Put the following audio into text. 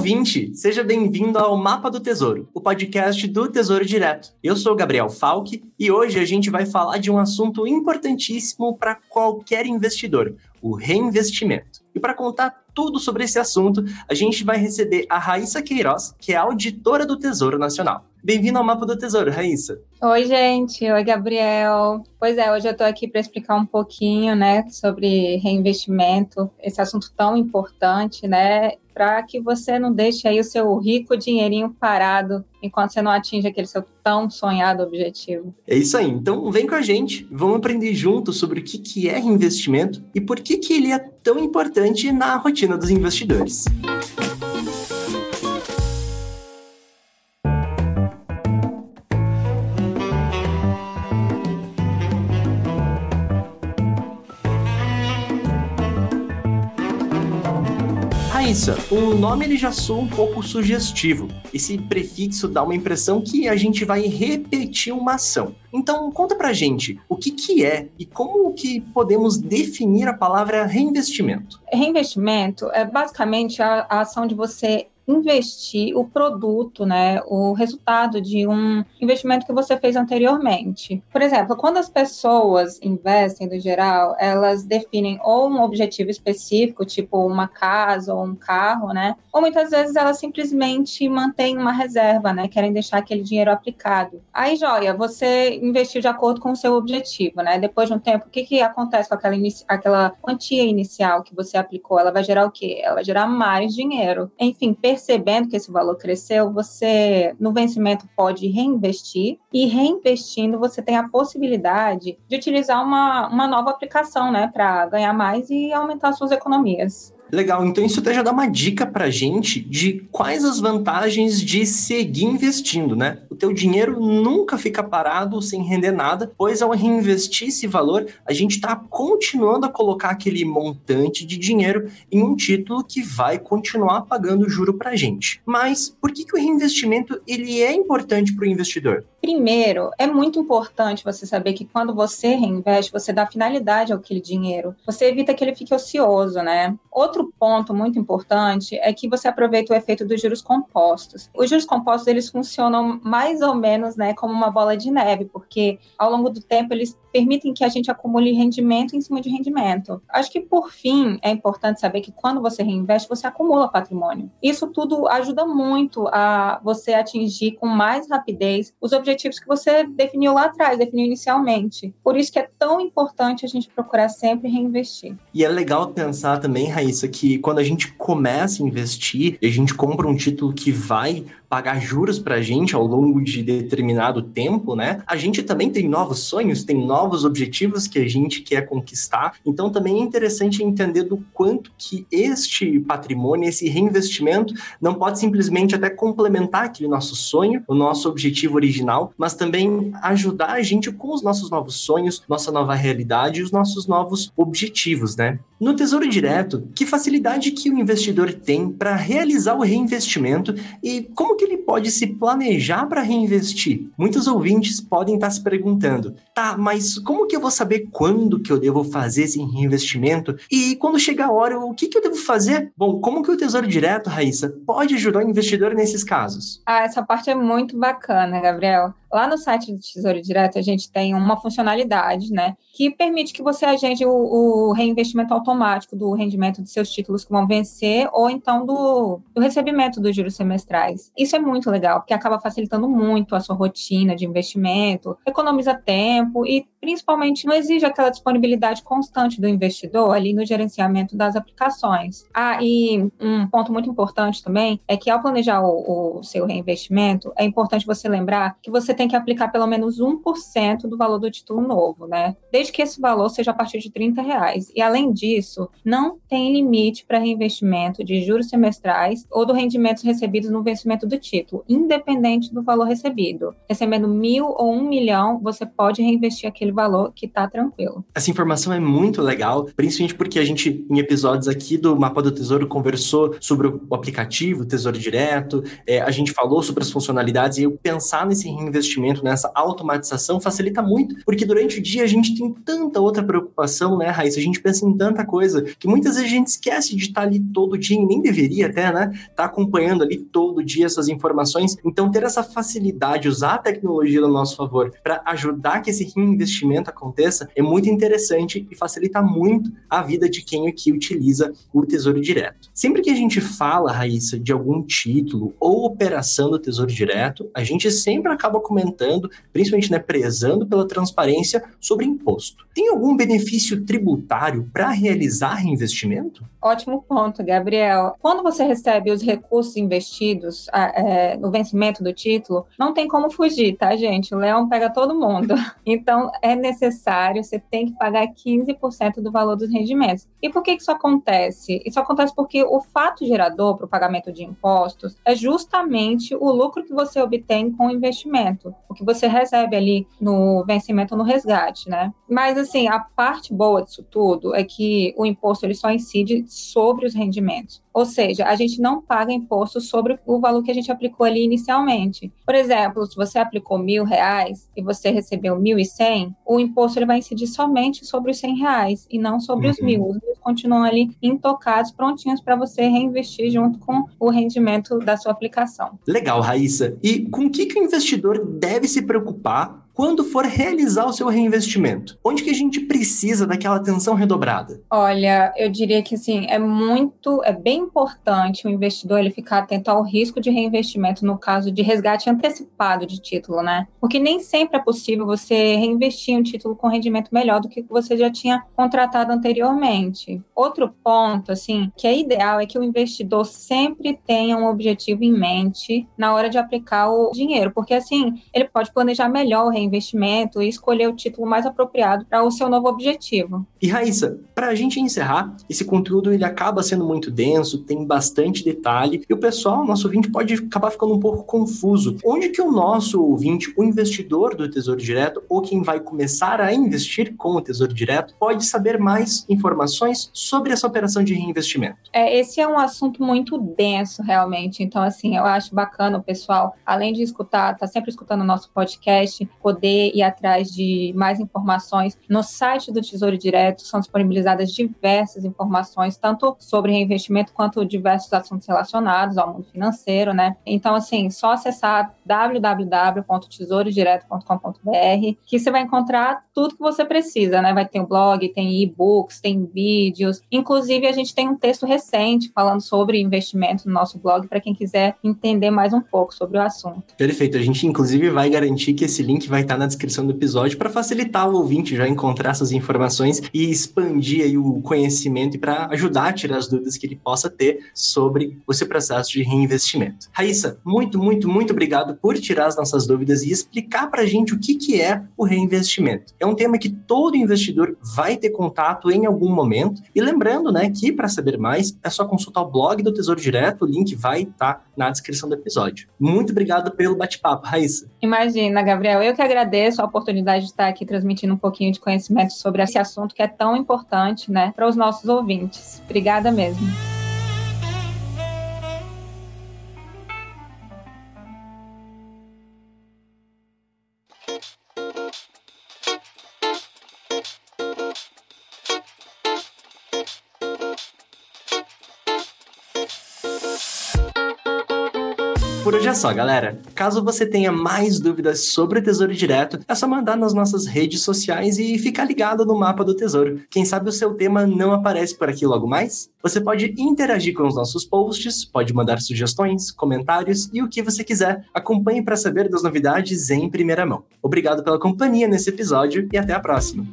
ouvinte, seja bem-vindo ao Mapa do Tesouro, o podcast do Tesouro Direto. Eu sou Gabriel Falck e hoje a gente vai falar de um assunto importantíssimo para qualquer investidor: o reinvestimento. E para contar tudo sobre esse assunto, a gente vai receber a Raíssa Queiroz, que é auditora do Tesouro Nacional. Bem-vindo ao Mapa do Tesouro, Raíssa. Oi, gente. Oi, Gabriel. Pois é, hoje eu estou aqui para explicar um pouquinho, né, sobre reinvestimento, esse assunto tão importante, né, para que você não deixe aí o seu rico dinheirinho parado enquanto você não atinge aquele seu tão sonhado objetivo. É isso aí. Então, vem com a gente, vamos aprender juntos sobre o que, que é reinvestimento e por que, que ele é tão importante na rotina dos investidores. Música Raíssa, o nome ele já soa um pouco sugestivo. Esse prefixo dá uma impressão que a gente vai repetir uma ação. Então, conta pra gente o que, que é e como que podemos definir a palavra reinvestimento. Reinvestimento é basicamente a, a ação de você investir o produto, né, o resultado de um investimento que você fez anteriormente. Por exemplo, quando as pessoas investem no geral, elas definem ou um objetivo específico, tipo uma casa ou um carro, né, ou muitas vezes elas simplesmente mantêm uma reserva, né, querem deixar aquele dinheiro aplicado. Aí, joia, você investiu de acordo com o seu objetivo, né? Depois de um tempo, o que que acontece com aquela, aquela quantia inicial que você aplicou? Ela vai gerar o quê? Ela vai gerar mais dinheiro. Enfim, percebendo que esse valor cresceu, você no vencimento pode reinvestir e reinvestindo você tem a possibilidade de utilizar uma, uma nova aplicação, né, para ganhar mais e aumentar suas economias. Legal, então isso até já dá uma dica pra gente de quais as vantagens de seguir investindo, né? O teu dinheiro nunca fica parado sem render nada, pois ao reinvestir esse valor, a gente está continuando a colocar aquele montante de dinheiro em um título que vai continuar pagando juro pra gente. Mas por que, que o reinvestimento ele é importante para o investidor? Primeiro, é muito importante você saber que quando você reinveste, você dá finalidade àquele dinheiro. Você evita que ele fique ocioso, né? Outro ponto muito importante é que você aproveita o efeito dos juros compostos. Os juros compostos, eles funcionam mais ou menos, né, como uma bola de neve, porque ao longo do tempo eles permitem que a gente acumule rendimento em cima de rendimento. Acho que, por fim, é importante saber que quando você reinveste, você acumula patrimônio. Isso tudo ajuda muito a você atingir com mais rapidez os objetivos que você definiu lá atrás, definiu inicialmente. Por isso que é tão importante a gente procurar sempre reinvestir. E é legal pensar também, Raíssa, que quando a gente começa a investir, a gente compra um título que vai pagar juros para a gente ao longo de determinado tempo, né? A gente também tem novos sonhos, tem novos objetivos que a gente quer conquistar. Então também é interessante entender do quanto que este patrimônio, esse reinvestimento, não pode simplesmente até complementar aquele nosso sonho, o nosso objetivo original, mas também ajudar a gente com os nossos novos sonhos, nossa nova realidade e os nossos novos objetivos, né? No Tesouro Direto, que facilidade que o investidor tem para realizar o reinvestimento e como que ele pode se planejar para reinvestir? Muitos ouvintes podem estar se perguntando: "Tá, mas como que eu vou saber quando que eu devo fazer esse reinvestimento? E quando chegar a hora, o que que eu devo fazer?" Bom, como que o Tesouro Direto, Raíssa, pode ajudar o investidor nesses casos? Ah, essa parte é muito bacana, Gabriel. Lá no site do Tesouro Direto, a gente tem uma funcionalidade, né, que permite que você agende o, o reinvestimento automático do rendimento de seus títulos que vão vencer ou então do, do recebimento dos juros semestrais. Isso é muito legal, porque acaba facilitando muito a sua rotina de investimento, economiza tempo e principalmente não exige aquela disponibilidade constante do investidor ali no gerenciamento das aplicações. Ah, e um ponto muito importante também é que ao planejar o, o seu reinvestimento, é importante você lembrar que você tem que aplicar pelo menos 1% do valor do título novo, né? Desde que esse valor seja a partir de 30 reais. E além disso, não tem limite para reinvestimento de juros semestrais ou do rendimentos recebidos no vencimento do título, independente do valor recebido. Recebendo mil ou um milhão, você pode reinvestir aquele aquele valor que está tranquilo. Essa informação é muito legal, principalmente porque a gente, em episódios aqui do Mapa do Tesouro, conversou sobre o aplicativo Tesouro Direto, é, a gente falou sobre as funcionalidades e eu pensar nesse reinvestimento, nessa automatização, facilita muito, porque durante o dia a gente tem tanta outra preocupação, né, Raíssa? A gente pensa em tanta coisa que muitas vezes a gente esquece de estar ali todo dia, e nem deveria até, né? Tá acompanhando ali todo dia essas informações. Então, ter essa facilidade, usar a tecnologia a nosso favor para ajudar que esse reinvestimento aconteça é muito interessante e facilita muito a vida de quem aqui utiliza o Tesouro Direto. Sempre que a gente fala, Raíssa, de algum título ou operação do Tesouro Direto, a gente sempre acaba comentando, principalmente né, prezando pela transparência sobre imposto. Tem algum benefício tributário para realizar reinvestimento? Ótimo ponto, Gabriel. Quando você recebe os recursos investidos é, no vencimento do título, não tem como fugir, tá, gente? O leão pega todo mundo. Então, é necessário, você tem que pagar 15% do valor dos rendimentos. E por que isso acontece? Isso acontece porque o fato gerador para o pagamento de impostos é justamente o lucro que você obtém com o investimento, o que você recebe ali no vencimento no resgate, né? Mas, assim, a parte boa disso tudo é que o imposto ele só incide sobre os rendimentos. Ou seja, a gente não paga imposto sobre o valor que a gente aplicou ali inicialmente. Por exemplo, se você aplicou mil reais e você recebeu mil e cem, o imposto ele vai incidir somente sobre os cem reais e não sobre uhum. os mil. Os mil continuam ali intocados, prontinhos para você reinvestir junto com o rendimento da sua aplicação. Legal, Raíssa. E com o que, que o investidor deve se preocupar quando for realizar o seu reinvestimento? Onde que a gente precisa daquela atenção redobrada? Olha, eu diria que assim, é muito, é bem importante o investidor ele ficar atento ao risco de reinvestimento no caso de resgate antecipado de título, né? Porque nem sempre é possível você reinvestir um título com rendimento melhor do que você já tinha contratado anteriormente. Outro ponto, assim, que é ideal é que o investidor sempre tenha um objetivo em mente na hora de aplicar o dinheiro, porque assim, ele pode planejar melhor o investimento e escolher o título mais apropriado para o seu novo objetivo. E Raíssa, para a gente encerrar, esse conteúdo ele acaba sendo muito denso, tem bastante detalhe e o pessoal, nosso ouvinte, pode acabar ficando um pouco confuso. Onde que o nosso ouvinte, o investidor do Tesouro Direto ou quem vai começar a investir com o Tesouro Direto, pode saber mais informações sobre essa operação de reinvestimento? É, esse é um assunto muito denso, realmente. Então, assim, eu acho bacana o pessoal, além de escutar, tá sempre escutando o nosso podcast, poder ir atrás de mais informações, no site do Tesouro Direto são disponibilizadas diversas informações, tanto sobre reinvestimento quanto diversos assuntos relacionados ao mundo financeiro, né? Então, assim, só acessar www.tesourodireto.com.br que você vai encontrar tudo que você precisa, né? Vai ter um blog, tem e-books, tem vídeos. Inclusive, a gente tem um texto recente falando sobre investimento no nosso blog para quem quiser entender mais um pouco sobre o assunto. Perfeito. A gente, inclusive, vai garantir que esse link vai vai estar na descrição do episódio para facilitar o ouvinte já encontrar essas informações e expandir aí o conhecimento e para ajudar a tirar as dúvidas que ele possa ter sobre o seu processo de reinvestimento. Raíssa, muito, muito, muito obrigado por tirar as nossas dúvidas e explicar para a gente o que, que é o reinvestimento. É um tema que todo investidor vai ter contato em algum momento. E lembrando, né, que para saber mais é só consultar o blog do Tesouro Direto, o link vai estar na descrição do episódio. Muito obrigado pelo bate-papo, Raíssa. Imagina, Gabriel, eu que agradeço a oportunidade de estar aqui transmitindo um pouquinho de conhecimento sobre esse assunto que é tão importante, né, para os nossos ouvintes. Obrigada mesmo. Por hoje é só, galera. Caso você tenha mais dúvidas sobre o Tesouro Direto, é só mandar nas nossas redes sociais e ficar ligado no mapa do Tesouro. Quem sabe o seu tema não aparece por aqui logo mais? Você pode interagir com os nossos posts, pode mandar sugestões, comentários e o que você quiser. Acompanhe para saber das novidades em primeira mão. Obrigado pela companhia nesse episódio e até a próxima.